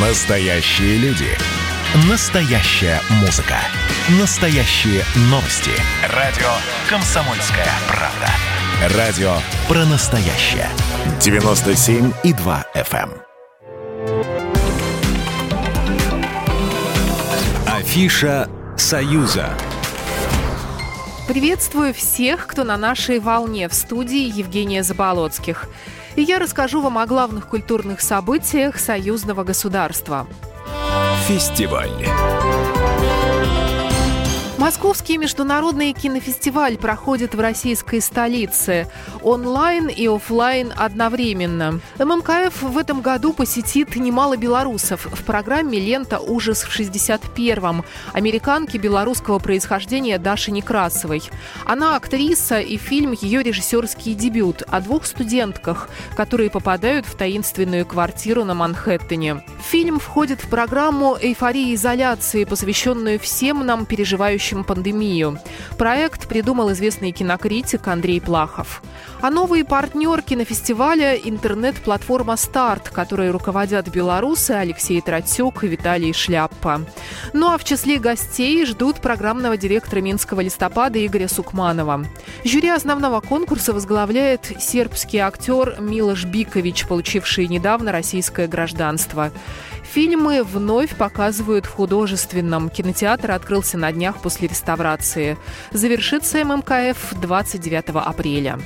Настоящие люди. Настоящая музыка. Настоящие новости. Радио «Комсомольская правда». Радио про настоящее. 97,2 FM. эм. Афиша «Союза». Приветствую всех, кто на нашей волне в студии Евгения Заболоцких. И я расскажу вам о главных культурных событиях союзного государства. Фестиваль. Московский международный кинофестиваль проходит в российской столице. Онлайн и офлайн одновременно. ММКФ в этом году посетит немало белорусов. В программе «Лента. Ужас в 61-м» американки белорусского происхождения Даши Некрасовой. Она актриса и фильм ее режиссерский дебют о двух студентках, которые попадают в таинственную квартиру на Манхэттене. Фильм входит в программу «Эйфория изоляции», посвященную всем нам переживающим предотвращающим пандемию. Проект придумал известный кинокритик Андрей Плахов. А новый партнер кинофестиваля – интернет-платформа «Старт», которой руководят белорусы Алексей Тратюк и Виталий Шляппа. Ну а в числе гостей ждут программного директора Минского листопада Игоря Сукманова. Жюри основного конкурса возглавляет сербский актер Милош Бикович, получивший недавно российское гражданство. Фильмы вновь показывают в художественном. Кинотеатр открылся на днях после реставрации. Завершится ММКФ 29 апреля.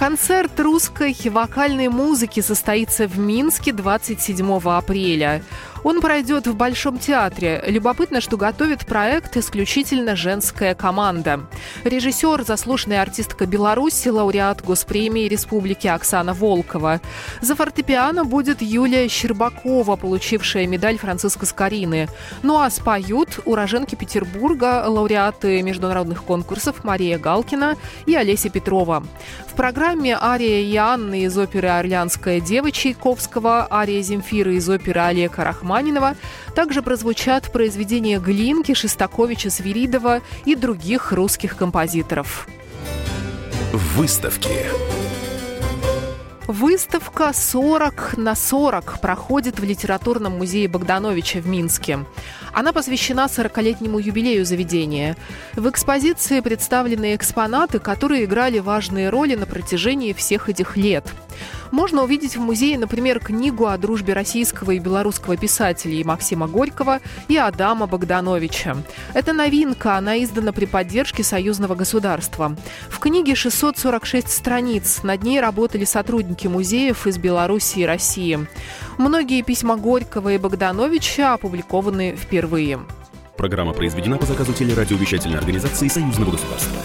Концерт русской вокальной музыки состоится в Минске 27 апреля. Он пройдет в Большом театре. Любопытно, что готовит проект исключительно женская команда. Режиссер, заслуженная артистка Беларуси, лауреат Госпремии Республики Оксана Волкова. За фортепиано будет Юлия Щербакова, получившая медаль Франциска Скорины. Ну а споют уроженки Петербурга, лауреаты международных конкурсов Мария Галкина и Олеся Петрова. В программе ария Иоанны из оперы «Орлеанская дева» Чайковского, ария Земфира из оперы Олега Рахманинова, Рахманинова. Также прозвучат произведения Глинки, Шестаковича, Свиридова и других русских композиторов. Выставки. Выставка 40 на 40 проходит в Литературном музее Богдановича в Минске. Она посвящена 40-летнему юбилею заведения. В экспозиции представлены экспонаты, которые играли важные роли на протяжении всех этих лет – можно увидеть в музее, например, книгу о дружбе российского и белорусского писателей Максима Горького и Адама Богдановича. Это новинка, она издана при поддержке союзного государства. В книге 646 страниц, над ней работали сотрудники музеев из Беларуси и России. Многие письма Горького и Богдановича опубликованы впервые. Программа произведена по заказу телерадиовещательной организации Союзного государства.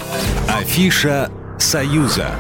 Афиша «Союза».